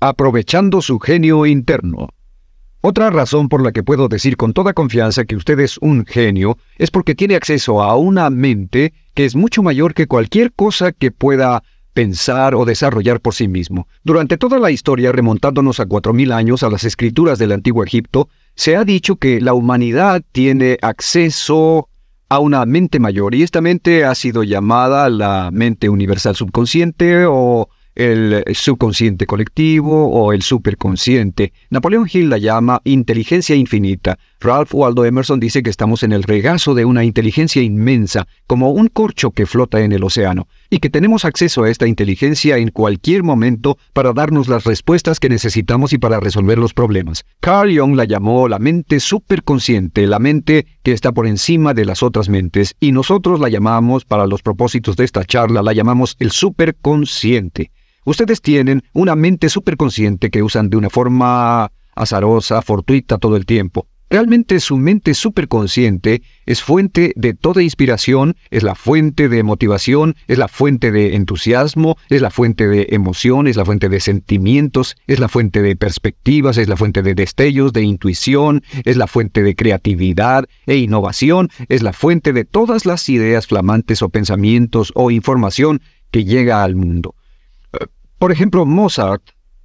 aprovechando su genio interno. Otra razón por la que puedo decir con toda confianza que usted es un genio es porque tiene acceso a una mente que es mucho mayor que cualquier cosa que pueda pensar o desarrollar por sí mismo. Durante toda la historia, remontándonos a 4.000 años a las escrituras del antiguo Egipto, se ha dicho que la humanidad tiene acceso a una mente mayor y esta mente ha sido llamada la mente universal subconsciente o el subconsciente colectivo o el superconsciente. Napoleón Hill la llama inteligencia infinita. Ralph Waldo Emerson dice que estamos en el regazo de una inteligencia inmensa, como un corcho que flota en el océano, y que tenemos acceso a esta inteligencia en cualquier momento para darnos las respuestas que necesitamos y para resolver los problemas. Carl Jung la llamó la mente superconsciente, la mente que está por encima de las otras mentes, y nosotros la llamamos, para los propósitos de esta charla, la llamamos el superconsciente. Ustedes tienen una mente superconsciente que usan de una forma azarosa, fortuita todo el tiempo. Realmente su mente superconsciente es fuente de toda inspiración, es la fuente de motivación, es la fuente de entusiasmo, es la fuente de emoción, es la fuente de sentimientos, es la fuente de perspectivas, es la fuente de destellos, de intuición, es la fuente de creatividad e innovación, es la fuente de todas las ideas flamantes o pensamientos o información que llega al mundo. Por ejemplo, Mozart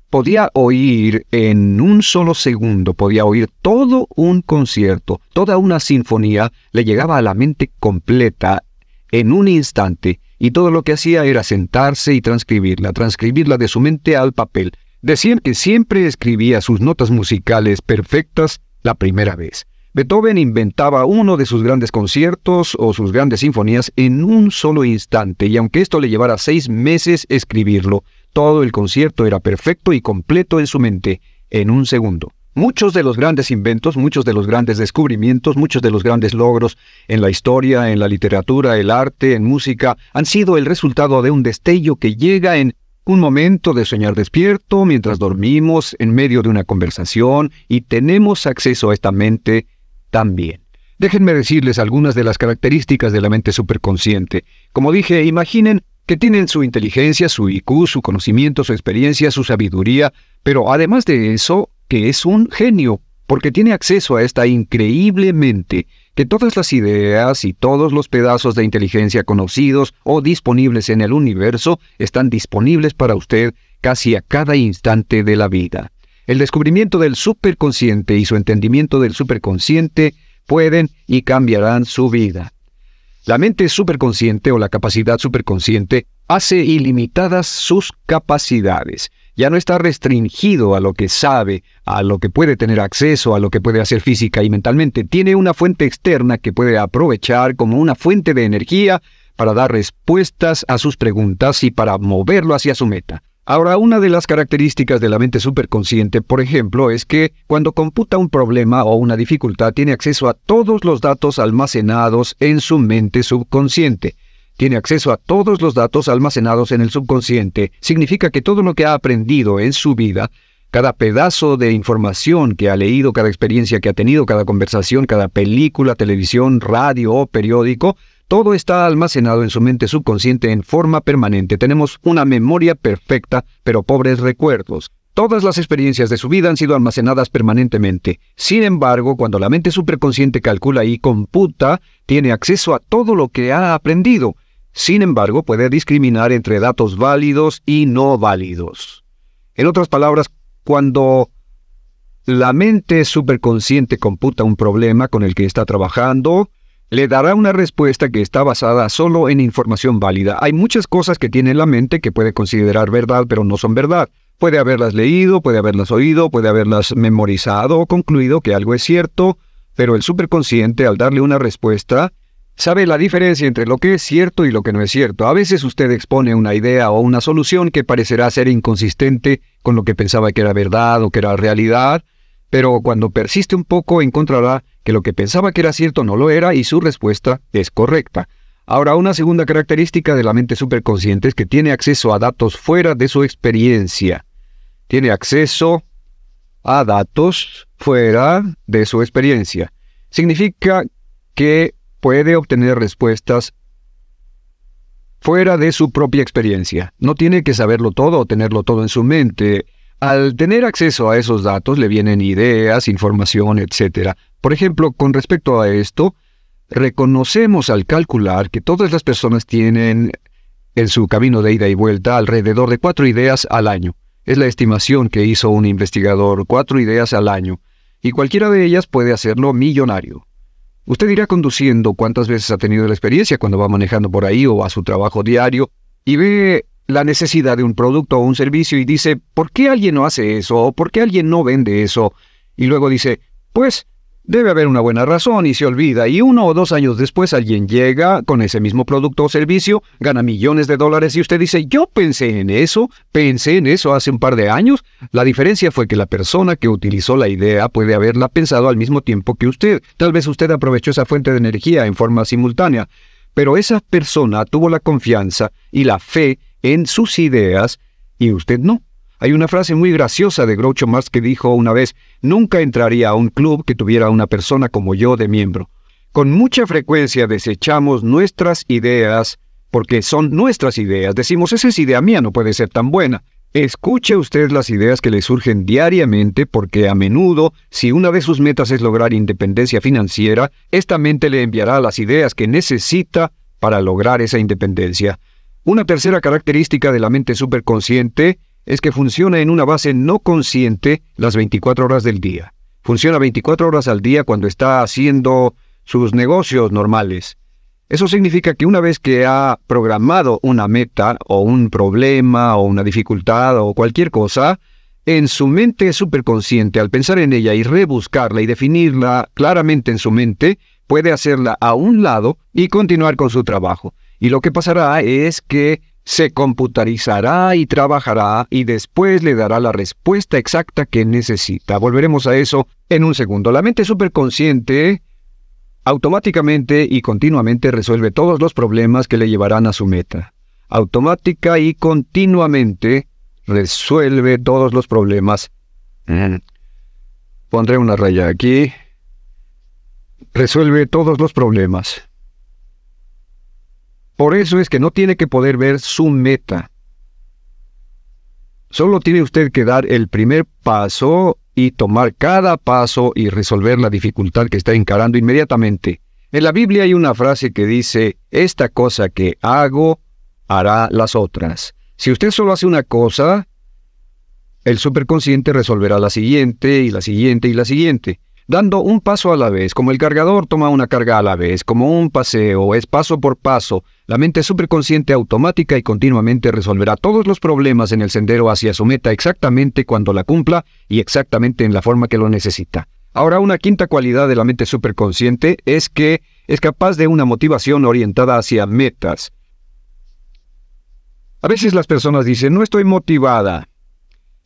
podía oír en un solo segundo, podía oír todo un concierto, toda una sinfonía, le llegaba a la mente completa en un instante, y todo lo que hacía era sentarse y transcribirla, transcribirla de su mente al papel. Decían que siempre escribía sus notas musicales perfectas la primera vez. Beethoven inventaba uno de sus grandes conciertos o sus grandes sinfonías en un solo instante, y aunque esto le llevara seis meses escribirlo, todo el concierto era perfecto y completo en su mente, en un segundo. Muchos de los grandes inventos, muchos de los grandes descubrimientos, muchos de los grandes logros en la historia, en la literatura, el arte, en música, han sido el resultado de un destello que llega en un momento de soñar despierto, mientras dormimos, en medio de una conversación, y tenemos acceso a esta mente también. Déjenme decirles algunas de las características de la mente superconsciente. Como dije, imaginen que tienen su inteligencia, su IQ, su conocimiento, su experiencia, su sabiduría, pero además de eso, que es un genio, porque tiene acceso a esta increíble mente, que todas las ideas y todos los pedazos de inteligencia conocidos o disponibles en el universo están disponibles para usted casi a cada instante de la vida. El descubrimiento del superconsciente y su entendimiento del superconsciente pueden y cambiarán su vida. La mente superconsciente o la capacidad superconsciente hace ilimitadas sus capacidades. Ya no está restringido a lo que sabe, a lo que puede tener acceso, a lo que puede hacer física y mentalmente. Tiene una fuente externa que puede aprovechar como una fuente de energía para dar respuestas a sus preguntas y para moverlo hacia su meta. Ahora, una de las características de la mente superconsciente, por ejemplo, es que cuando computa un problema o una dificultad tiene acceso a todos los datos almacenados en su mente subconsciente. Tiene acceso a todos los datos almacenados en el subconsciente. Significa que todo lo que ha aprendido en su vida, cada pedazo de información que ha leído, cada experiencia que ha tenido, cada conversación, cada película, televisión, radio o periódico, todo está almacenado en su mente subconsciente en forma permanente. Tenemos una memoria perfecta, pero pobres recuerdos. Todas las experiencias de su vida han sido almacenadas permanentemente. Sin embargo, cuando la mente superconsciente calcula y computa, tiene acceso a todo lo que ha aprendido. Sin embargo, puede discriminar entre datos válidos y no válidos. En otras palabras, cuando la mente superconsciente computa un problema con el que está trabajando, le dará una respuesta que está basada solo en información válida. Hay muchas cosas que tiene en la mente que puede considerar verdad, pero no son verdad. Puede haberlas leído, puede haberlas oído, puede haberlas memorizado o concluido que algo es cierto, pero el superconsciente al darle una respuesta sabe la diferencia entre lo que es cierto y lo que no es cierto. A veces usted expone una idea o una solución que parecerá ser inconsistente con lo que pensaba que era verdad o que era realidad, pero cuando persiste un poco encontrará que lo que pensaba que era cierto no lo era y su respuesta es correcta. Ahora, una segunda característica de la mente superconsciente es que tiene acceso a datos fuera de su experiencia. Tiene acceso a datos fuera de su experiencia. Significa que puede obtener respuestas fuera de su propia experiencia. No tiene que saberlo todo o tenerlo todo en su mente. Al tener acceso a esos datos le vienen ideas, información, etc. Por ejemplo, con respecto a esto, reconocemos al calcular que todas las personas tienen en su camino de ida y vuelta alrededor de cuatro ideas al año. Es la estimación que hizo un investigador, cuatro ideas al año, y cualquiera de ellas puede hacerlo millonario. Usted irá conduciendo cuántas veces ha tenido la experiencia cuando va manejando por ahí o a su trabajo diario y ve la necesidad de un producto o un servicio y dice, ¿por qué alguien no hace eso? ¿O por qué alguien no vende eso? Y luego dice, pues Debe haber una buena razón y se olvida, y uno o dos años después alguien llega con ese mismo producto o servicio, gana millones de dólares y usted dice, yo pensé en eso, pensé en eso hace un par de años. La diferencia fue que la persona que utilizó la idea puede haberla pensado al mismo tiempo que usted. Tal vez usted aprovechó esa fuente de energía en forma simultánea, pero esa persona tuvo la confianza y la fe en sus ideas y usted no. Hay una frase muy graciosa de Groucho Marx que dijo una vez, nunca entraría a un club que tuviera una persona como yo de miembro. Con mucha frecuencia desechamos nuestras ideas porque son nuestras ideas. Decimos, esa es idea mía, no puede ser tan buena. Escuche usted las ideas que le surgen diariamente porque a menudo, si una de sus metas es lograr independencia financiera, esta mente le enviará las ideas que necesita para lograr esa independencia. Una tercera característica de la mente superconsciente es que funciona en una base no consciente las 24 horas del día. Funciona 24 horas al día cuando está haciendo sus negocios normales. Eso significa que una vez que ha programado una meta o un problema o una dificultad o cualquier cosa, en su mente superconsciente, al pensar en ella y rebuscarla y definirla claramente en su mente, puede hacerla a un lado y continuar con su trabajo. Y lo que pasará es que se computarizará y trabajará y después le dará la respuesta exacta que necesita. Volveremos a eso en un segundo. La mente superconsciente automáticamente y continuamente resuelve todos los problemas que le llevarán a su meta. Automática y continuamente resuelve todos los problemas. Pondré una raya aquí. Resuelve todos los problemas. Por eso es que no tiene que poder ver su meta. Solo tiene usted que dar el primer paso y tomar cada paso y resolver la dificultad que está encarando inmediatamente. En la Biblia hay una frase que dice, esta cosa que hago hará las otras. Si usted solo hace una cosa, el superconsciente resolverá la siguiente y la siguiente y la siguiente dando un paso a la vez, como el cargador toma una carga a la vez, como un paseo, es paso por paso. La mente superconsciente automática y continuamente resolverá todos los problemas en el sendero hacia su meta exactamente cuando la cumpla y exactamente en la forma que lo necesita. Ahora, una quinta cualidad de la mente superconsciente es que es capaz de una motivación orientada hacia metas. A veces las personas dicen, no estoy motivada.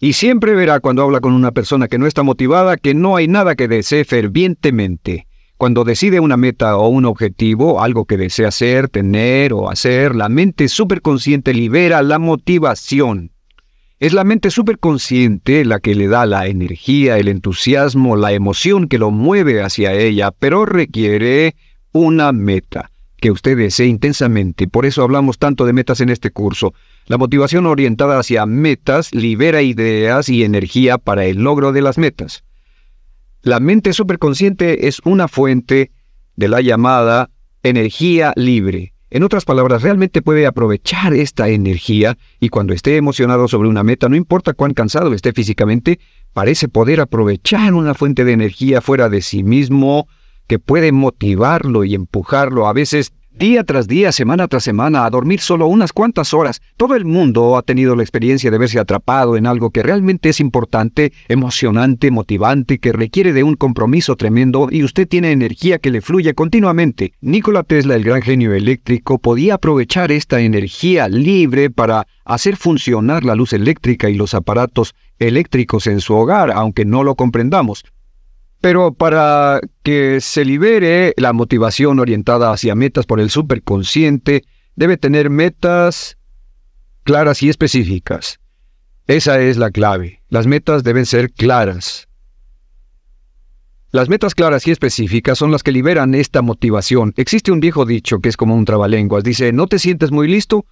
Y siempre verá cuando habla con una persona que no está motivada que no hay nada que desee fervientemente. Cuando decide una meta o un objetivo, algo que desea hacer, tener o hacer, la mente superconsciente libera la motivación. Es la mente superconsciente la que le da la energía, el entusiasmo, la emoción que lo mueve hacia ella, pero requiere una meta que usted desee intensamente. Por eso hablamos tanto de metas en este curso. La motivación orientada hacia metas libera ideas y energía para el logro de las metas. La mente superconsciente es una fuente de la llamada energía libre. En otras palabras, realmente puede aprovechar esta energía y cuando esté emocionado sobre una meta, no importa cuán cansado esté físicamente, parece poder aprovechar una fuente de energía fuera de sí mismo que puede motivarlo y empujarlo a veces día tras día, semana tras semana, a dormir solo unas cuantas horas. Todo el mundo ha tenido la experiencia de verse atrapado en algo que realmente es importante, emocionante, motivante, que requiere de un compromiso tremendo y usted tiene energía que le fluye continuamente. Nikola Tesla, el gran genio eléctrico, podía aprovechar esta energía libre para hacer funcionar la luz eléctrica y los aparatos eléctricos en su hogar, aunque no lo comprendamos. Pero para que se libere la motivación orientada hacia metas por el superconsciente, debe tener metas claras y específicas. Esa es la clave. Las metas deben ser claras. Las metas claras y específicas son las que liberan esta motivación. Existe un viejo dicho que es como un trabalenguas. Dice, ¿no te sientes muy listo?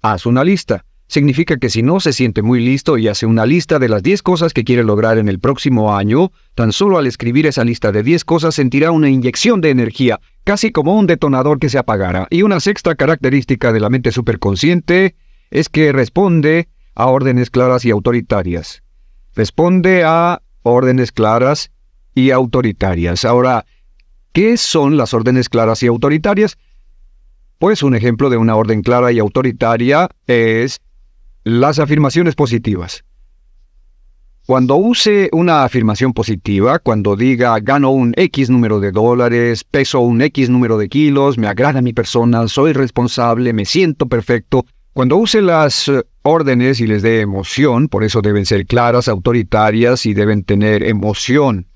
Haz una lista. Significa que si no se siente muy listo y hace una lista de las 10 cosas que quiere lograr en el próximo año, tan solo al escribir esa lista de 10 cosas sentirá una inyección de energía, casi como un detonador que se apagara. Y una sexta característica de la mente superconsciente es que responde a órdenes claras y autoritarias. Responde a órdenes claras y autoritarias. Ahora, ¿qué son las órdenes claras y autoritarias? Pues un ejemplo de una orden clara y autoritaria es las afirmaciones positivas. Cuando use una afirmación positiva, cuando diga gano un X número de dólares, peso un X número de kilos, me agrada mi persona, soy responsable, me siento perfecto, cuando use las eh, órdenes y les dé emoción, por eso deben ser claras, autoritarias y deben tener emoción.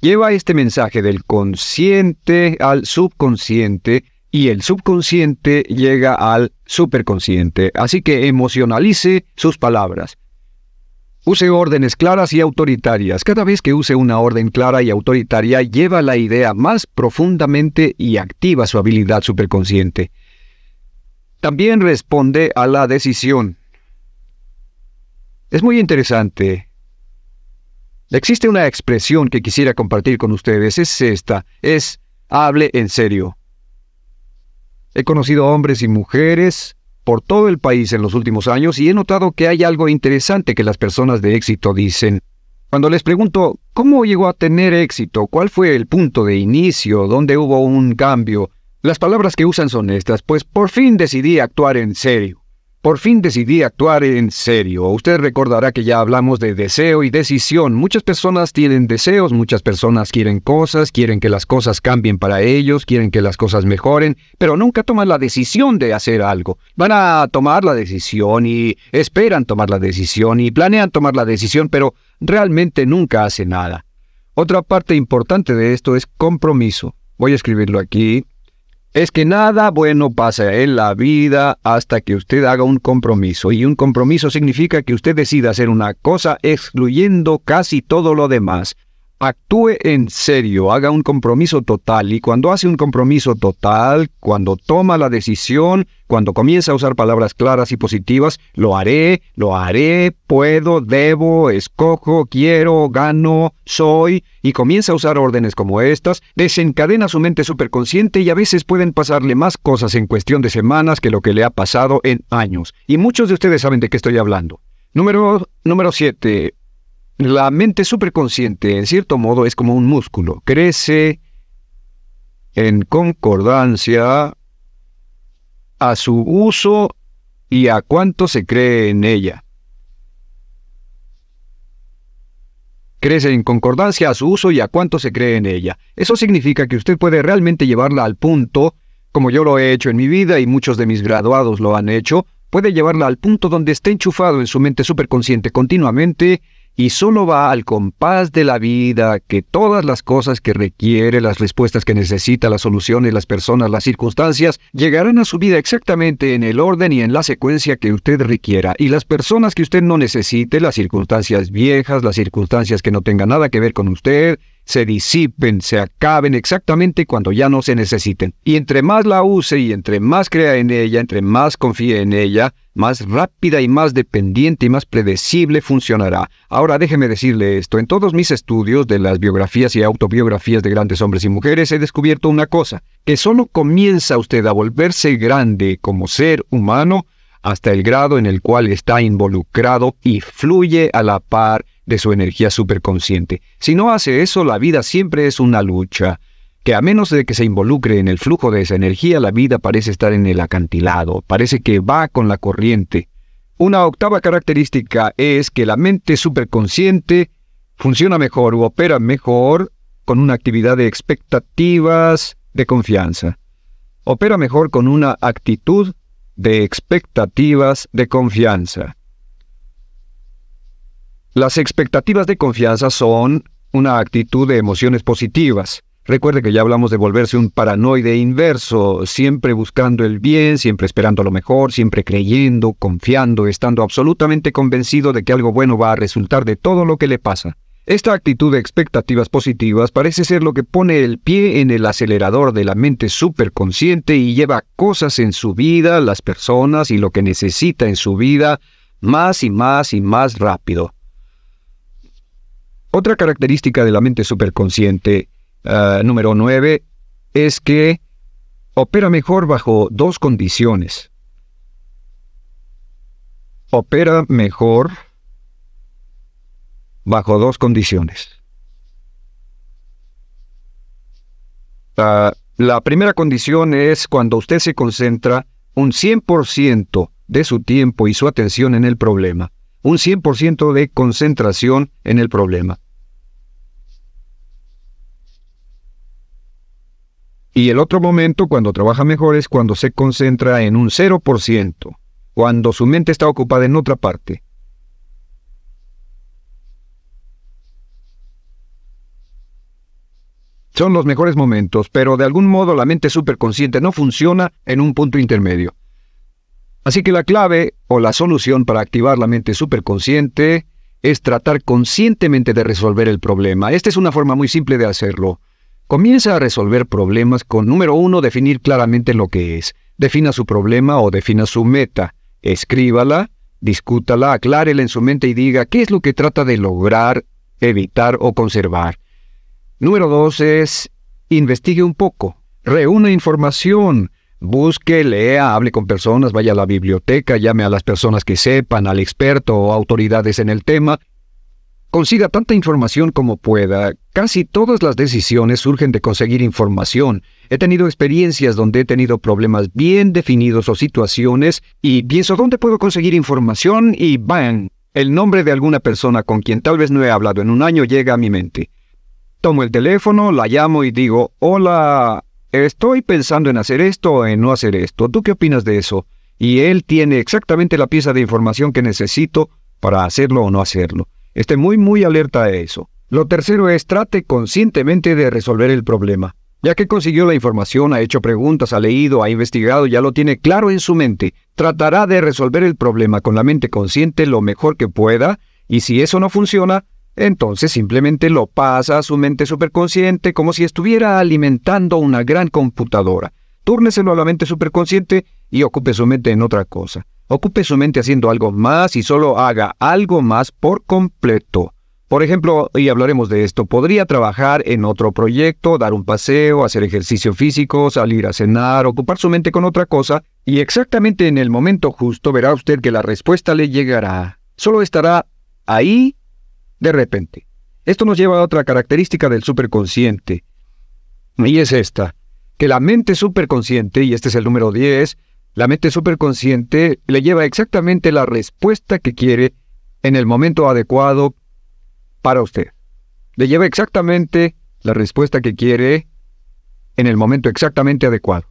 Lleva este mensaje del consciente al subconsciente y el subconsciente llega al superconsciente, así que emocionalice sus palabras. Use órdenes claras y autoritarias. Cada vez que use una orden clara y autoritaria, lleva la idea más profundamente y activa su habilidad superconsciente. También responde a la decisión. Es muy interesante. Existe una expresión que quisiera compartir con ustedes. Es esta. Es hable en serio. He conocido hombres y mujeres por todo el país en los últimos años y he notado que hay algo interesante que las personas de éxito dicen. Cuando les pregunto cómo llegó a tener éxito, cuál fue el punto de inicio, dónde hubo un cambio, las palabras que usan son estas, pues por fin decidí actuar en serio. Por fin decidí actuar en serio. Usted recordará que ya hablamos de deseo y decisión. Muchas personas tienen deseos, muchas personas quieren cosas, quieren que las cosas cambien para ellos, quieren que las cosas mejoren, pero nunca toman la decisión de hacer algo. Van a tomar la decisión y esperan tomar la decisión y planean tomar la decisión, pero realmente nunca hacen nada. Otra parte importante de esto es compromiso. Voy a escribirlo aquí es que nada bueno pasa en la vida hasta que usted haga un compromiso. Y un compromiso significa que usted decida hacer una cosa excluyendo casi todo lo demás. Actúe en serio, haga un compromiso total y cuando hace un compromiso total, cuando toma la decisión, cuando comienza a usar palabras claras y positivas, lo haré, lo haré, puedo, debo, escojo, quiero, gano, soy, y comienza a usar órdenes como estas, desencadena su mente superconsciente y a veces pueden pasarle más cosas en cuestión de semanas que lo que le ha pasado en años. Y muchos de ustedes saben de qué estoy hablando. Número 7. La mente superconsciente, en cierto modo, es como un músculo. Crece en concordancia a su uso y a cuánto se cree en ella. Crece en concordancia a su uso y a cuánto se cree en ella. Eso significa que usted puede realmente llevarla al punto, como yo lo he hecho en mi vida y muchos de mis graduados lo han hecho, puede llevarla al punto donde esté enchufado en su mente superconsciente continuamente y solo va al compás de la vida, que todas las cosas que requiere, las respuestas que necesita, las soluciones, las personas, las circunstancias, llegarán a su vida exactamente en el orden y en la secuencia que usted requiera. Y las personas que usted no necesite, las circunstancias viejas, las circunstancias que no tengan nada que ver con usted, se disipen, se acaben exactamente cuando ya no se necesiten. Y entre más la use y entre más crea en ella, entre más confíe en ella, más rápida y más dependiente y más predecible funcionará. Ahora déjeme decirle esto, en todos mis estudios de las biografías y autobiografías de grandes hombres y mujeres he descubierto una cosa, que solo comienza usted a volverse grande como ser humano hasta el grado en el cual está involucrado y fluye a la par de su energía superconsciente. Si no hace eso, la vida siempre es una lucha, que a menos de que se involucre en el flujo de esa energía, la vida parece estar en el acantilado, parece que va con la corriente. Una octava característica es que la mente superconsciente funciona mejor o opera mejor con una actividad de expectativas de confianza. Opera mejor con una actitud de expectativas de confianza. Las expectativas de confianza son una actitud de emociones positivas. Recuerde que ya hablamos de volverse un paranoide inverso, siempre buscando el bien, siempre esperando lo mejor, siempre creyendo, confiando, estando absolutamente convencido de que algo bueno va a resultar de todo lo que le pasa. Esta actitud de expectativas positivas parece ser lo que pone el pie en el acelerador de la mente superconsciente y lleva cosas en su vida, las personas y lo que necesita en su vida más y más y más rápido. Otra característica de la mente superconsciente, ah, número 9, es que opera mejor bajo dos condiciones. Opera mejor bajo dos condiciones. Ah, la primera condición es cuando usted se concentra un 100% de su tiempo y su atención en el problema, un 100% de concentración en el problema. Y el otro momento cuando trabaja mejor es cuando se concentra en un 0%, cuando su mente está ocupada en otra parte. Son los mejores momentos, pero de algún modo la mente superconsciente no funciona en un punto intermedio. Así que la clave o la solución para activar la mente superconsciente es tratar conscientemente de resolver el problema. Esta es una forma muy simple de hacerlo. Comienza a resolver problemas con número uno, definir claramente lo que es. Defina su problema o defina su meta. Escríbala, discútala, aclárela en su mente y diga qué es lo que trata de lograr, evitar o conservar. Número dos es investigue un poco, reúna información, busque, lea, hable con personas, vaya a la biblioteca, llame a las personas que sepan, al experto o autoridades en el tema. Consiga tanta información como pueda. Casi todas las decisiones surgen de conseguir información. He tenido experiencias donde he tenido problemas bien definidos o situaciones y pienso dónde puedo conseguir información y ¡bang! El nombre de alguna persona con quien tal vez no he hablado en un año llega a mi mente. Tomo el teléfono, la llamo y digo, hola, estoy pensando en hacer esto o en no hacer esto. ¿Tú qué opinas de eso? Y él tiene exactamente la pieza de información que necesito para hacerlo o no hacerlo. Esté muy, muy alerta a eso. Lo tercero es trate conscientemente de resolver el problema. Ya que consiguió la información, ha hecho preguntas, ha leído, ha investigado, ya lo tiene claro en su mente, tratará de resolver el problema con la mente consciente lo mejor que pueda, y si eso no funciona, entonces simplemente lo pasa a su mente superconsciente como si estuviera alimentando una gran computadora. Túrneselo a la mente superconsciente y ocupe su mente en otra cosa. Ocupe su mente haciendo algo más y solo haga algo más por completo. Por ejemplo, y hablaremos de esto, podría trabajar en otro proyecto, dar un paseo, hacer ejercicio físico, salir a cenar, ocupar su mente con otra cosa, y exactamente en el momento justo verá usted que la respuesta le llegará. Solo estará ahí de repente. Esto nos lleva a otra característica del superconsciente, y es esta, que la mente superconsciente, y este es el número 10, la mente superconsciente le lleva exactamente la respuesta que quiere en el momento adecuado para usted. Le lleva exactamente la respuesta que quiere en el momento exactamente adecuado.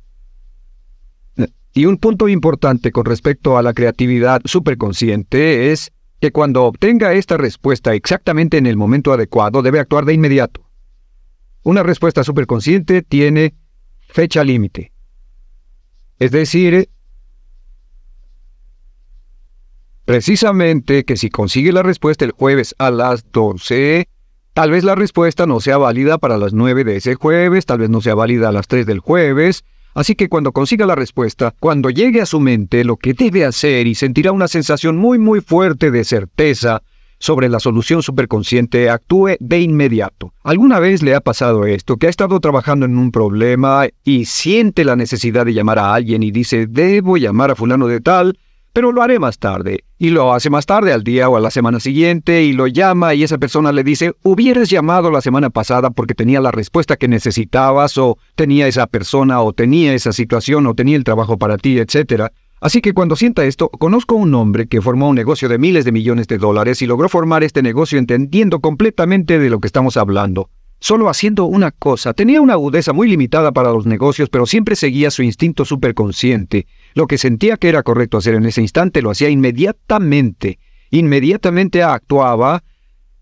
Y un punto importante con respecto a la creatividad superconsciente es que cuando obtenga esta respuesta exactamente en el momento adecuado debe actuar de inmediato. Una respuesta superconsciente tiene fecha límite. Es decir, precisamente que si consigue la respuesta el jueves a las 12, tal vez la respuesta no sea válida para las 9 de ese jueves, tal vez no sea válida a las 3 del jueves, Así que cuando consiga la respuesta, cuando llegue a su mente lo que debe hacer y sentirá una sensación muy muy fuerte de certeza sobre la solución superconsciente, actúe de inmediato. ¿Alguna vez le ha pasado esto, que ha estado trabajando en un problema y siente la necesidad de llamar a alguien y dice, debo llamar a fulano de tal, pero lo haré más tarde. Y lo hace más tarde, al día o a la semana siguiente, y lo llama y esa persona le dice, hubieras llamado la semana pasada porque tenía la respuesta que necesitabas, o tenía esa persona, o tenía esa situación, o tenía el trabajo para ti, etc. Así que cuando sienta esto, conozco a un hombre que formó un negocio de miles de millones de dólares y logró formar este negocio entendiendo completamente de lo que estamos hablando solo haciendo una cosa. Tenía una agudeza muy limitada para los negocios, pero siempre seguía su instinto superconsciente. Lo que sentía que era correcto hacer en ese instante lo hacía inmediatamente. Inmediatamente actuaba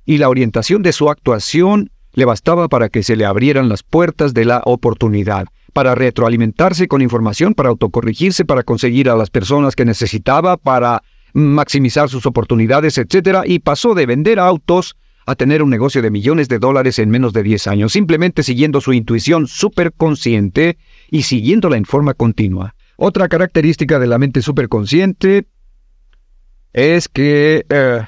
y la orientación de su actuación le bastaba para que se le abrieran las puertas de la oportunidad, para retroalimentarse con información, para autocorregirse, para conseguir a las personas que necesitaba, para maximizar sus oportunidades, etc. Y pasó de vender autos a tener un negocio de millones de dólares en menos de 10 años, simplemente siguiendo su intuición superconsciente y siguiéndola en forma continua. Otra característica de la mente superconsciente es que eh,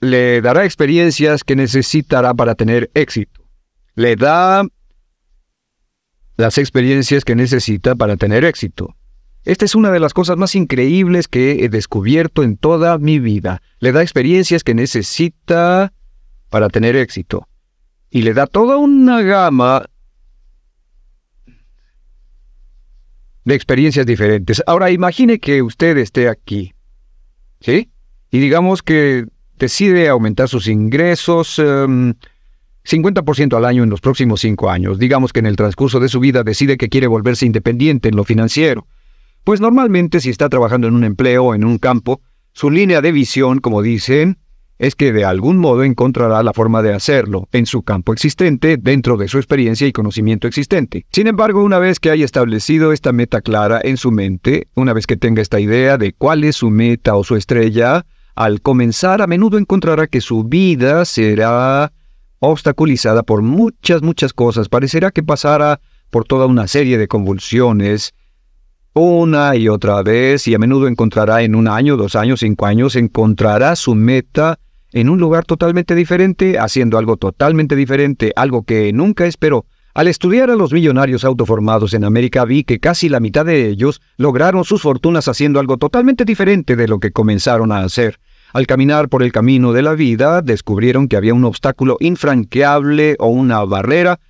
le dará experiencias que necesitará para tener éxito. Le da las experiencias que necesita para tener éxito. Esta es una de las cosas más increíbles que he descubierto en toda mi vida. Le da experiencias que necesita para tener éxito. Y le da toda una gama de experiencias diferentes. Ahora imagine que usted esté aquí, ¿sí? Y digamos que decide aumentar sus ingresos 50% em, al año en los próximos cinco años. Digamos que en el transcurso de su vida decide que quiere volverse independiente en lo financiero. Pues normalmente si está trabajando en un empleo o en un campo, su línea de visión, como dicen, es que de algún modo encontrará la forma de hacerlo en su campo existente dentro de su experiencia y conocimiento existente. Sin embargo, una vez que haya establecido esta meta clara en su mente, una vez que tenga esta idea de cuál es su meta o su estrella, al comenzar a menudo encontrará que su vida será obstaculizada por muchas, muchas cosas. Parecerá que pasará por toda una serie de convulsiones, una y otra vez y a menudo encontrará en un año, dos años, cinco años, encontrará su meta en un lugar totalmente diferente, haciendo algo totalmente diferente, algo que nunca esperó. Al estudiar a los millonarios autoformados en América vi que casi la mitad de ellos lograron sus fortunas haciendo algo totalmente diferente de lo que comenzaron a hacer. Al caminar por el camino de la vida, descubrieron que había un obstáculo infranqueable o una barrera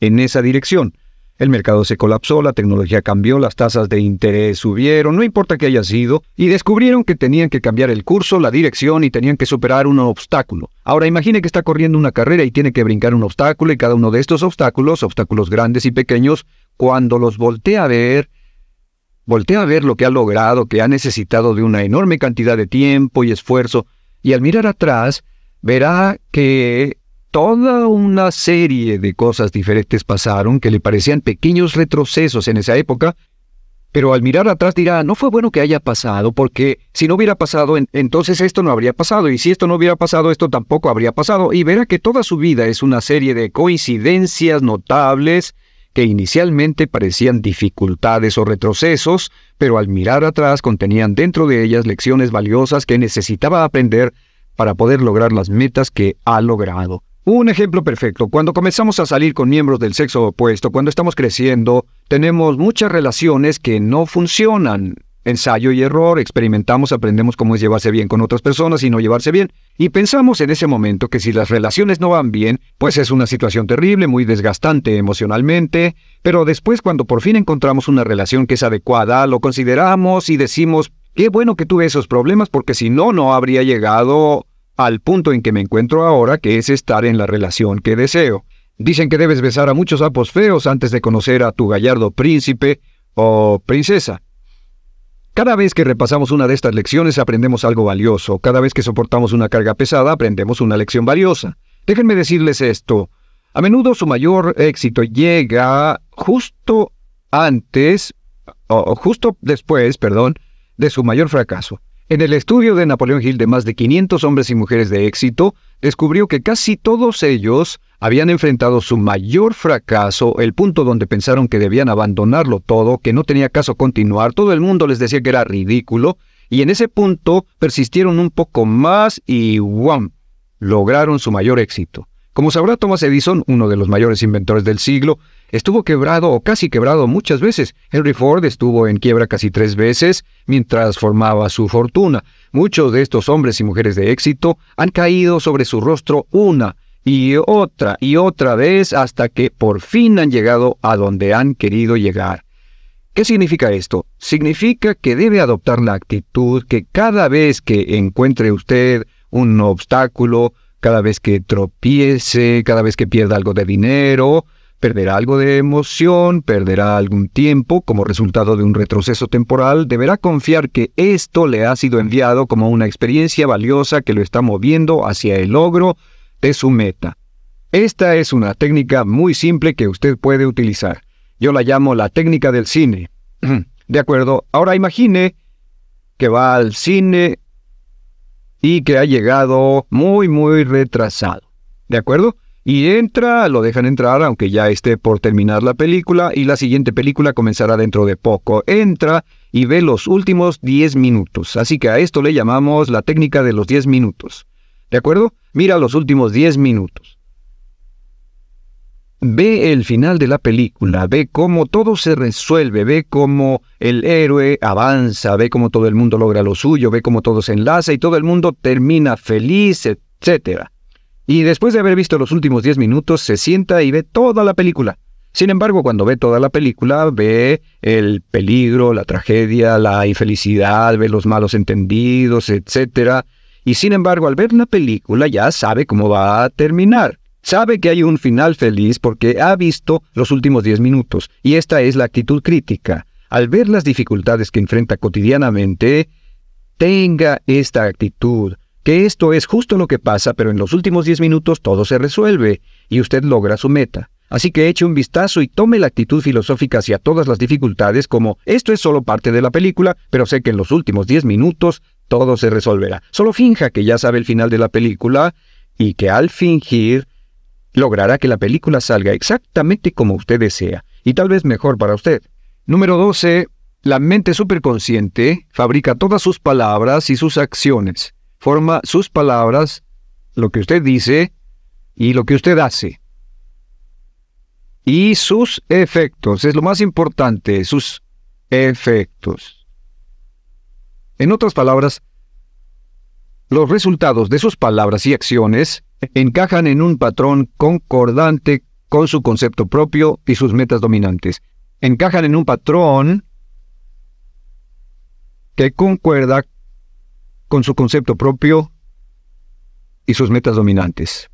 en esa dirección. El mercado se colapsó, la tecnología cambió, las tasas de interés subieron, no importa qué haya sido, y descubrieron que tenían que cambiar el curso, la dirección y tenían que superar un obstáculo. Ahora imagine que está corriendo una carrera y tiene que brincar un obstáculo y cada uno de estos obstáculos, obstáculos grandes y pequeños, cuando los voltea a ver, voltea a ver lo que ha logrado, que ha necesitado de una enorme cantidad de tiempo y esfuerzo, y al mirar atrás, verá que toda una serie de cosas diferentes pasaron que le parecían pequeños retrocesos en esa época, pero al mirar atrás dirá, no fue bueno que haya pasado, porque si no hubiera pasado, entonces esto no habría pasado, y si esto no hubiera pasado, esto tampoco habría pasado, y verá que toda su vida es una serie de coincidencias notables que inicialmente parecían dificultades o retrocesos, pero al mirar atrás contenían dentro de ellas lecciones valiosas que necesitaba aprender para poder lograr las metas que ha logrado. Un ejemplo perfecto, cuando comenzamos a salir con miembros del sexo opuesto, cuando estamos creciendo, tenemos muchas relaciones que no funcionan. Ensayo y error, experimentamos, aprendemos cómo es llevarse bien con otras personas y no llevarse bien. Y pensamos en ese momento que si las relaciones no van bien, pues es una situación terrible, muy desgastante emocionalmente, pero después cuando por fin encontramos una relación que es adecuada, lo consideramos y decimos, qué bueno que tuve esos problemas porque si no, no habría llegado al punto en que me encuentro ahora, que es estar en la relación que deseo. Dicen que debes besar a muchos sapos feos antes de conocer a tu gallardo príncipe o princesa. Cada vez que repasamos una de estas lecciones aprendemos algo valioso. Cada vez que soportamos una carga pesada aprendemos una lección valiosa. Déjenme decirles esto. A menudo su mayor éxito llega justo antes, o justo después, perdón, de su mayor fracaso. En el estudio de Napoleón Hill de más de 500 hombres y mujeres de éxito, descubrió que casi todos ellos habían enfrentado su mayor fracaso, el punto donde pensaron que debían abandonarlo todo, que no tenía caso continuar, todo el mundo les decía que era ridículo, y en ese punto persistieron un poco más y ¡wam! lograron su mayor éxito. Como sabrá Thomas Edison, uno de los mayores inventores del siglo, estuvo quebrado o casi quebrado muchas veces. Henry Ford estuvo en quiebra casi tres veces mientras formaba su fortuna. Muchos de estos hombres y mujeres de éxito han caído sobre su rostro una y otra y otra vez hasta que por fin han llegado a donde han querido llegar. ¿Qué significa esto? Significa que debe adoptar la actitud que cada vez que encuentre usted un obstáculo, cada vez que tropiece, cada vez que pierda algo de dinero, perderá algo de emoción, perderá algún tiempo como resultado de un retroceso temporal, deberá confiar que esto le ha sido enviado como una experiencia valiosa que lo está moviendo hacia el logro de su meta. Esta es una técnica muy simple que usted puede utilizar. Yo la llamo la técnica del cine. De acuerdo, ahora imagine que va al cine y que ha llegado muy, muy retrasado. ¿De acuerdo? Y entra, lo dejan entrar aunque ya esté por terminar la película y la siguiente película comenzará dentro de poco. Entra y ve los últimos 10 minutos. Así que a esto le llamamos la técnica de los 10 minutos. ¿De acuerdo? Mira los últimos 10 minutos. Ve el final de la película, ve cómo todo se resuelve, ve cómo el héroe avanza, ve cómo todo el mundo logra lo suyo, ve cómo todo se enlaza y todo el mundo termina feliz, etcétera. Y después de haber visto los últimos 10 minutos, se sienta y ve toda la película. Sin embargo, cuando ve toda la película, ve el peligro, la tragedia, la infelicidad, ve los malos entendidos, etc. Y sin embargo, al ver la película ya sabe cómo va a terminar. Sabe que hay un final feliz porque ha visto los últimos 10 minutos. Y esta es la actitud crítica. Al ver las dificultades que enfrenta cotidianamente, tenga esta actitud que esto es justo lo que pasa, pero en los últimos 10 minutos todo se resuelve y usted logra su meta. Así que eche un vistazo y tome la actitud filosófica hacia todas las dificultades como esto es solo parte de la película, pero sé que en los últimos 10 minutos todo se resolverá. Solo finja que ya sabe el final de la película y que al fingir logrará que la película salga exactamente como usted desea, y tal vez mejor para usted. Número 12. La mente superconsciente fabrica todas sus palabras y sus acciones forma sus palabras, lo que usted dice y lo que usted hace. Y sus efectos, es lo más importante, sus efectos. En otras palabras, los resultados de sus palabras y acciones encajan en un patrón concordante con su concepto propio y sus metas dominantes. Encajan en un patrón que concuerda con su concepto propio y sus metas dominantes.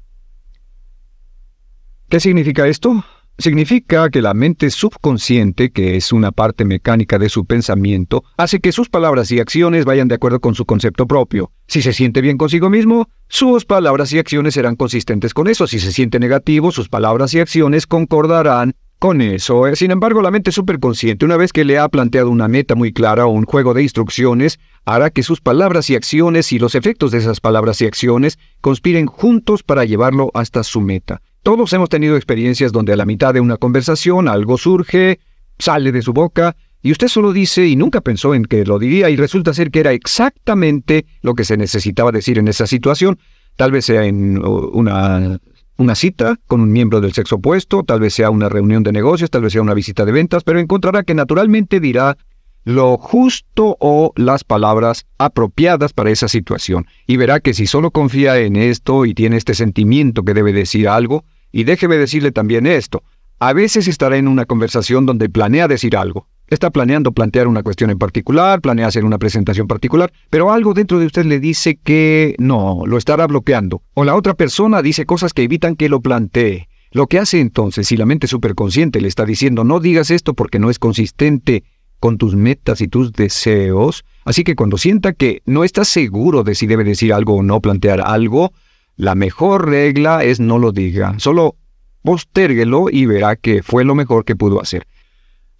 ¿Qué significa esto? Significa que la mente subconsciente, que es una parte mecánica de su pensamiento, hace que sus palabras y acciones vayan de acuerdo con su concepto propio. Si se siente bien consigo mismo, sus palabras y acciones serán consistentes con eso. Si se siente negativo, sus palabras y acciones concordarán con eso, eh, sin embargo, la mente superconsciente, una vez que le ha planteado una meta muy clara o un juego de instrucciones, hará que sus palabras y acciones y los efectos de esas palabras y acciones conspiren juntos para llevarlo hasta su meta. Todos hemos tenido experiencias donde a la mitad de una conversación algo surge, sale de su boca, y usted solo dice y nunca pensó en que lo diría y resulta ser que era exactamente lo que se necesitaba decir en esa situación, tal vez sea en uh, una una cita con un miembro del sexo opuesto, tal vez sea una reunión de negocios, tal vez sea una visita de ventas, pero encontrará que naturalmente dirá lo justo o las palabras apropiadas para esa situación. Y verá que si solo confía en esto y tiene este sentimiento que debe decir algo, y déjeme decirle también esto, a veces estará en una conversación donde planea decir algo, Está planeando plantear una cuestión en particular, planea hacer una presentación particular, pero algo dentro de usted le dice que no, lo estará bloqueando. O la otra persona dice cosas que evitan que lo plantee. Lo que hace entonces, si la mente superconsciente le está diciendo no digas esto porque no es consistente con tus metas y tus deseos, así que cuando sienta que no está seguro de si debe decir algo o no plantear algo, la mejor regla es no lo diga, solo postérguelo y verá que fue lo mejor que pudo hacer.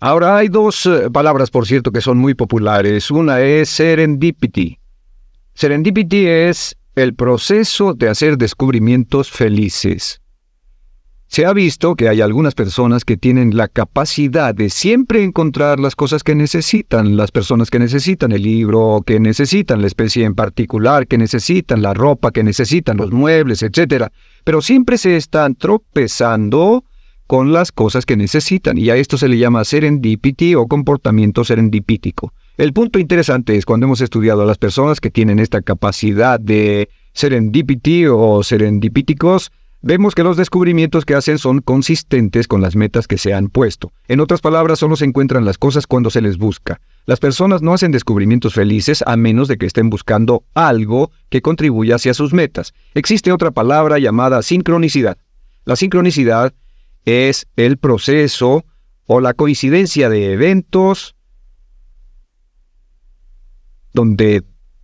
Ahora hay dos eh, palabras, por cierto, que son muy populares. Una es serendipity. Serendipity es el proceso de hacer descubrimientos felices. Se ha visto que hay algunas personas que tienen la capacidad de siempre encontrar las cosas que necesitan, las personas que necesitan el libro, que necesitan la especie en particular, que necesitan la ropa, que necesitan los muebles, etc. Pero siempre se están tropezando con las cosas que necesitan, y a esto se le llama serendipity o comportamiento serendipítico. El punto interesante es cuando hemos estudiado a las personas que tienen esta capacidad de serendipity o serendipíticos, vemos que los descubrimientos que hacen son consistentes con las metas que se han puesto. En otras palabras, solo se encuentran las cosas cuando se les busca. Las personas no hacen descubrimientos felices a menos de que estén buscando algo que contribuya hacia sus metas. Existe otra palabra llamada sincronicidad. La sincronicidad es el proceso o la coincidencia de eventos donde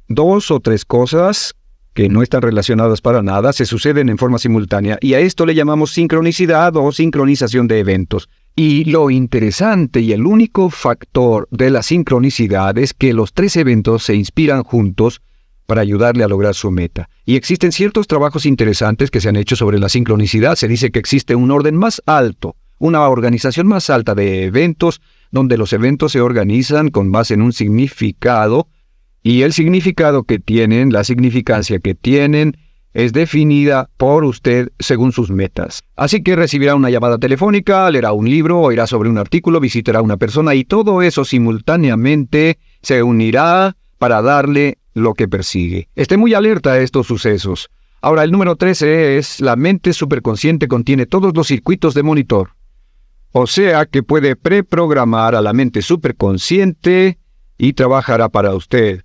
dos o tres cosas que no están relacionadas para nada se suceden en forma simultánea y a esto le llamamos sincronicidad o sincronización de eventos. Y lo interesante y el único factor de la sincronicidad es que los tres eventos se inspiran juntos para ayudarle a lograr su meta. Y existen ciertos trabajos interesantes que se han hecho sobre la sincronicidad. Se dice que existe un orden más alto, una organización más alta de eventos, donde los eventos se organizan con base en un significado, y el significado que tienen, la significancia que tienen, es definida por usted según sus metas. Así que recibirá una llamada telefónica, leerá un libro, oirá sobre un artículo, visitará a una persona y todo eso simultáneamente se unirá para darle lo que persigue. Esté muy alerta a estos sucesos. Ahora, el número 13 es la mente superconsciente contiene todos los circuitos de monitor. O sea que puede preprogramar a la mente superconsciente y trabajará para usted.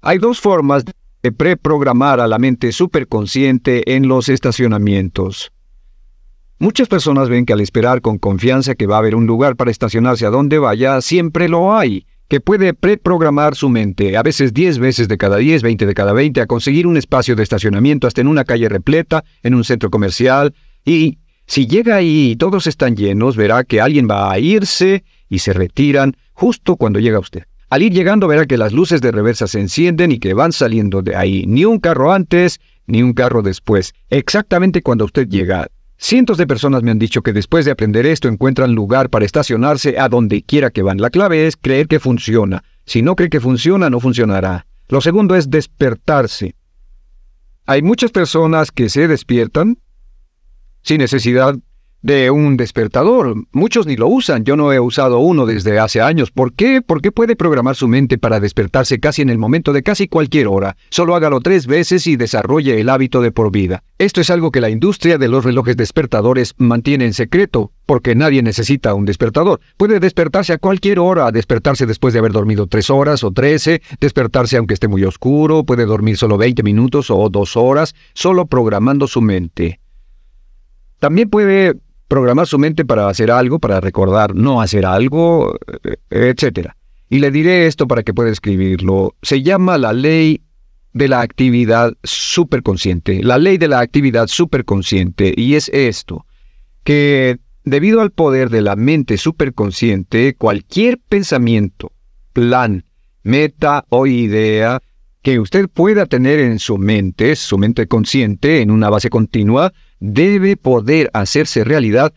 Hay dos formas de preprogramar a la mente superconsciente en los estacionamientos. Muchas personas ven que al esperar con confianza que va a haber un lugar para estacionarse a donde vaya, siempre lo hay, que puede preprogramar su mente, a veces 10 veces de cada 10, 20 de cada 20, a conseguir un espacio de estacionamiento hasta en una calle repleta, en un centro comercial, y si llega ahí y todos están llenos, verá que alguien va a irse y se retiran justo cuando llega usted. Al ir llegando verá que las luces de reversa se encienden y que van saliendo de ahí, ni un carro antes, ni un carro después, exactamente cuando usted llega. Cientos de personas me han dicho que después de aprender esto encuentran lugar para estacionarse a donde quiera que van. La clave es creer que funciona. Si no cree que funciona, no funcionará. Lo segundo es despertarse. Hay muchas personas que se despiertan sin necesidad de un despertador. Muchos ni lo usan. Yo no he usado uno desde hace años. ¿Por qué? Porque puede programar su mente para despertarse casi en el momento de casi cualquier hora. Solo hágalo tres veces y desarrolle el hábito de por vida. Esto es algo que la industria de los relojes despertadores mantiene en secreto, porque nadie necesita un despertador. Puede despertarse a cualquier hora, despertarse después de haber dormido tres horas o trece, despertarse aunque esté muy oscuro, puede dormir solo 20 minutos o dos horas, solo programando su mente. También puede programar su mente para hacer algo, para recordar no hacer algo, eh, etc. Y le diré esto para que pueda escribirlo. Se llama la ley de la actividad superconsciente. La ley de la actividad superconsciente. Y es esto, que debido al poder de la mente superconsciente, cualquier pensamiento, plan, meta o idea que usted pueda tener en su mente, su mente consciente, en una base continua, debe poder hacerse realidad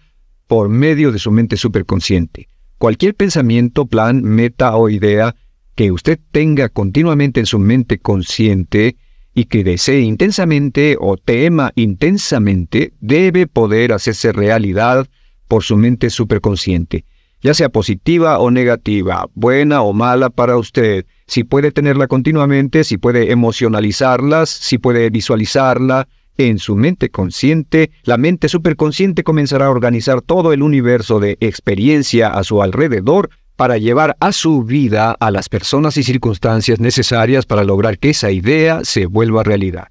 por medio de su mente superconsciente. Cualquier pensamiento, plan, meta o idea que usted tenga continuamente en su mente consciente y que desee intensamente o tema intensamente, debe poder hacerse realidad por su mente superconsciente, ya sea positiva o negativa, buena o mala para usted, si puede tenerla continuamente, si puede emocionalizarlas, si puede visualizarla, en su mente consciente, la mente superconsciente comenzará a organizar todo el universo de experiencia a su alrededor para llevar a su vida a las personas y circunstancias necesarias para lograr que esa idea se vuelva realidad.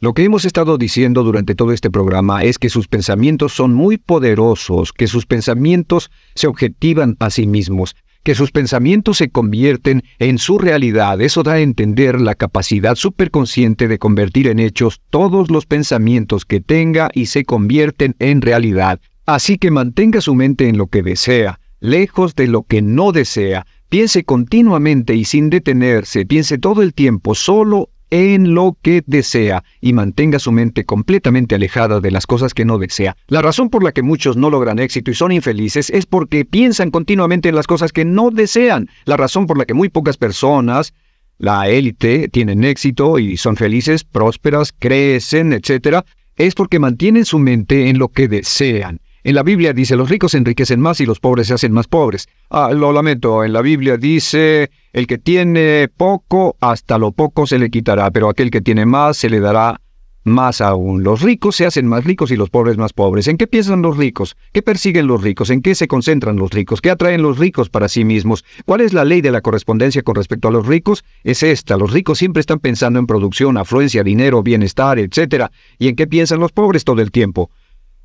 Lo que hemos estado diciendo durante todo este programa es que sus pensamientos son muy poderosos, que sus pensamientos se objetivan a sí mismos, que sus pensamientos se convierten en su realidad. Eso da a entender la capacidad superconsciente de convertir en hechos todos los pensamientos que tenga y se convierten en realidad. Así que mantenga su mente en lo que desea, lejos de lo que no desea. Piense continuamente y sin detenerse, piense todo el tiempo solo en lo que desea y mantenga su mente completamente alejada de las cosas que no desea. La razón por la que muchos no logran éxito y son infelices es porque piensan continuamente en las cosas que no desean. La razón por la que muy pocas personas, la élite, tienen éxito y son felices, prósperas, crecen, etc., es porque mantienen su mente en lo que desean. En la Biblia dice, los ricos se enriquecen más y los pobres se hacen más pobres. Ah, lo lamento, en la Biblia dice, el que tiene poco, hasta lo poco se le quitará, pero aquel que tiene más se le dará más aún. Los ricos se hacen más ricos y los pobres más pobres. ¿En qué piensan los ricos? ¿Qué persiguen los ricos? ¿En qué se concentran los ricos? ¿Qué atraen los ricos para sí mismos? ¿Cuál es la ley de la correspondencia con respecto a los ricos? Es esta. Los ricos siempre están pensando en producción, afluencia, dinero, bienestar, etc. ¿Y en qué piensan los pobres todo el tiempo?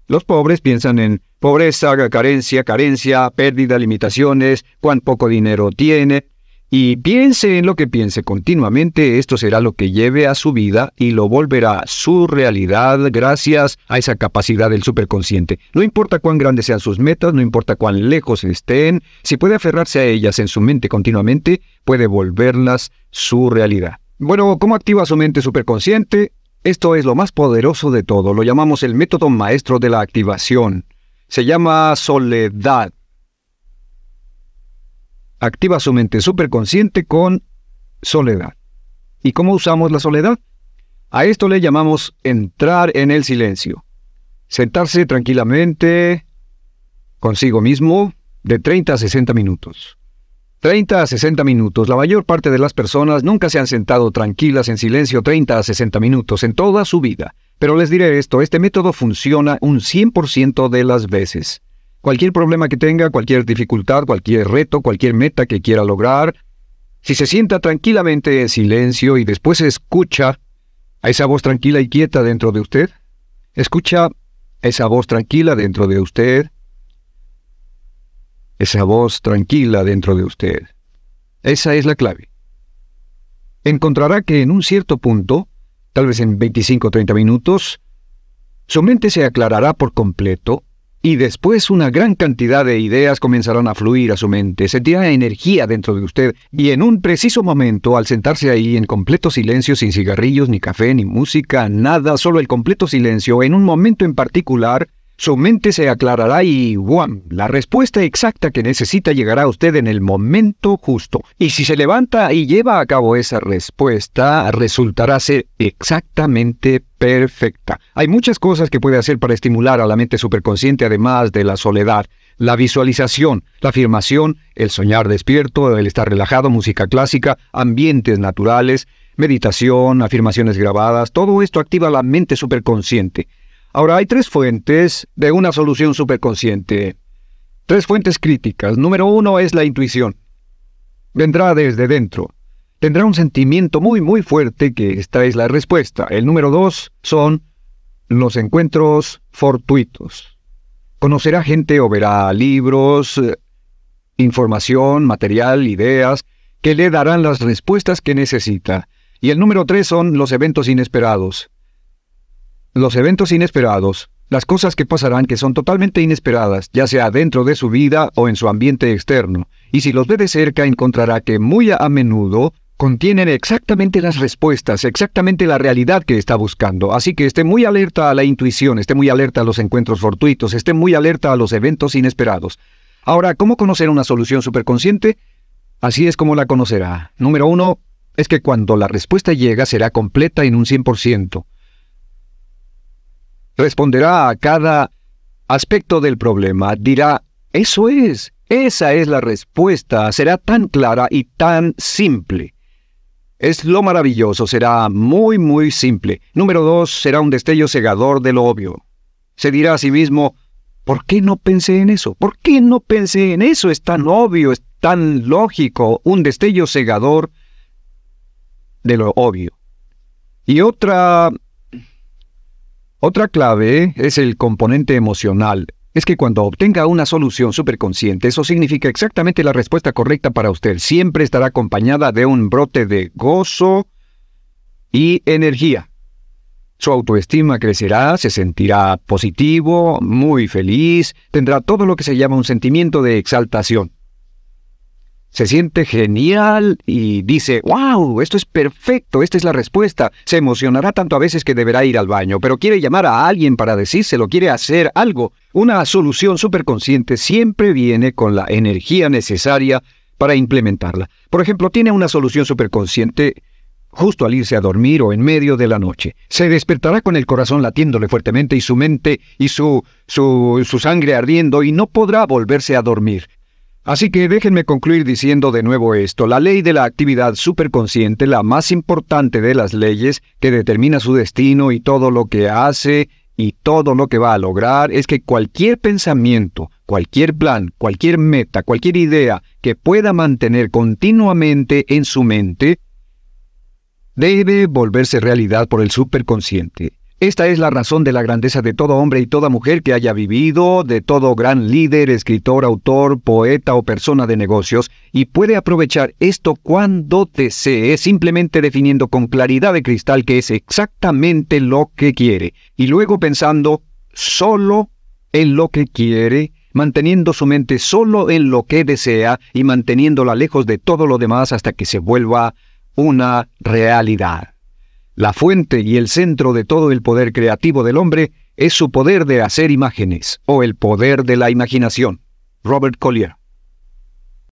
Los pobres piensan en pobreza, carencia, carencia, pérdida, limitaciones, cuán poco dinero tiene. Y piense en lo que piense continuamente, esto será lo que lleve a su vida y lo volverá su realidad gracias a esa capacidad del superconsciente. No importa cuán grandes sean sus metas, no importa cuán lejos estén, si puede aferrarse a ellas en su mente continuamente, puede volverlas su realidad. Bueno, ¿cómo activa su mente superconsciente? Esto es lo más poderoso de todo. Lo llamamos el método maestro de la activación. Se llama soledad. Activa su mente superconsciente con soledad. ¿Y cómo usamos la soledad? A esto le llamamos entrar en el silencio. Sentarse tranquilamente consigo mismo de 30 a 60 minutos. 30 a 60 minutos. La mayor parte de las personas nunca se han sentado tranquilas en silencio 30 a 60 minutos en toda su vida. Pero les diré esto, este método funciona un 100% de las veces. Cualquier problema que tenga, cualquier dificultad, cualquier reto, cualquier meta que quiera lograr, si se sienta tranquilamente en silencio y después escucha a esa voz tranquila y quieta dentro de usted, escucha esa voz tranquila dentro de usted, esa voz tranquila dentro de usted. Esa es la clave. Encontrará que en un cierto punto, tal vez en 25 o 30 minutos, su mente se aclarará por completo y después una gran cantidad de ideas comenzarán a fluir a su mente, sentirá energía dentro de usted y en un preciso momento, al sentarse ahí en completo silencio, sin cigarrillos, ni café, ni música, nada, solo el completo silencio, en un momento en particular, su mente se aclarará y ¡guam! La respuesta exacta que necesita llegará a usted en el momento justo. Y si se levanta y lleva a cabo esa respuesta, resultará ser exactamente perfecta. Hay muchas cosas que puede hacer para estimular a la mente superconsciente además de la soledad. La visualización, la afirmación, el soñar despierto, el estar relajado, música clásica, ambientes naturales, meditación, afirmaciones grabadas, todo esto activa la mente superconsciente. Ahora, hay tres fuentes de una solución superconsciente. Tres fuentes críticas. Número uno es la intuición. Vendrá desde dentro. Tendrá un sentimiento muy, muy fuerte que esta es la respuesta. El número dos son los encuentros fortuitos. Conocerá gente o verá libros, eh, información, material, ideas, que le darán las respuestas que necesita. Y el número tres son los eventos inesperados los eventos inesperados, las cosas que pasarán que son totalmente inesperadas, ya sea dentro de su vida o en su ambiente externo, y si los ve de cerca encontrará que muy a menudo contienen exactamente las respuestas, exactamente la realidad que está buscando. Así que esté muy alerta a la intuición, esté muy alerta a los encuentros fortuitos, esté muy alerta a los eventos inesperados. Ahora, ¿cómo conocer una solución superconsciente? Así es como la conocerá. Número uno, es que cuando la respuesta llega será completa en un 100% responderá a cada aspecto del problema, dirá, eso es, esa es la respuesta, será tan clara y tan simple. Es lo maravilloso, será muy, muy simple. Número dos, será un destello cegador de lo obvio. Se dirá a sí mismo, ¿por qué no pensé en eso? ¿Por qué no pensé en eso? Es tan obvio, es tan lógico, un destello cegador de lo obvio. Y otra otra clave es el componente emocional. Es que cuando obtenga una solución superconsciente, eso significa exactamente la respuesta correcta para usted. Siempre estará acompañada de un brote de gozo y energía. Su autoestima crecerá, se sentirá positivo, muy feliz, tendrá todo lo que se llama un sentimiento de exaltación se siente genial y dice, wow, esto es perfecto, esta es la respuesta. Se emocionará tanto a veces que deberá ir al baño, pero quiere llamar a alguien para decírselo, quiere hacer algo. Una solución superconsciente siempre viene con la energía necesaria para implementarla. Por ejemplo, tiene una solución superconsciente justo al irse a dormir o en medio de la noche. Se despertará con el corazón latiéndole fuertemente y su mente y su, su, su sangre ardiendo y no podrá volverse a dormir. Así que déjenme concluir diciendo de nuevo esto. La ley de la actividad superconsciente, la más importante de las leyes que determina su destino y todo lo que hace y todo lo que va a lograr, es que cualquier pensamiento, cualquier plan, cualquier meta, cualquier idea que pueda mantener continuamente en su mente, debe volverse realidad por el superconsciente. Esta es la razón de la grandeza de todo hombre y toda mujer que haya vivido, de todo gran líder, escritor, autor, poeta o persona de negocios, y puede aprovechar esto cuando desee, simplemente definiendo con claridad de cristal que es exactamente lo que quiere, y luego pensando solo en lo que quiere, manteniendo su mente solo en lo que desea y manteniéndola lejos de todo lo demás hasta que se vuelva una realidad. La fuente y el centro de todo el poder creativo del hombre es su poder de hacer imágenes o el poder de la imaginación. Robert Collier.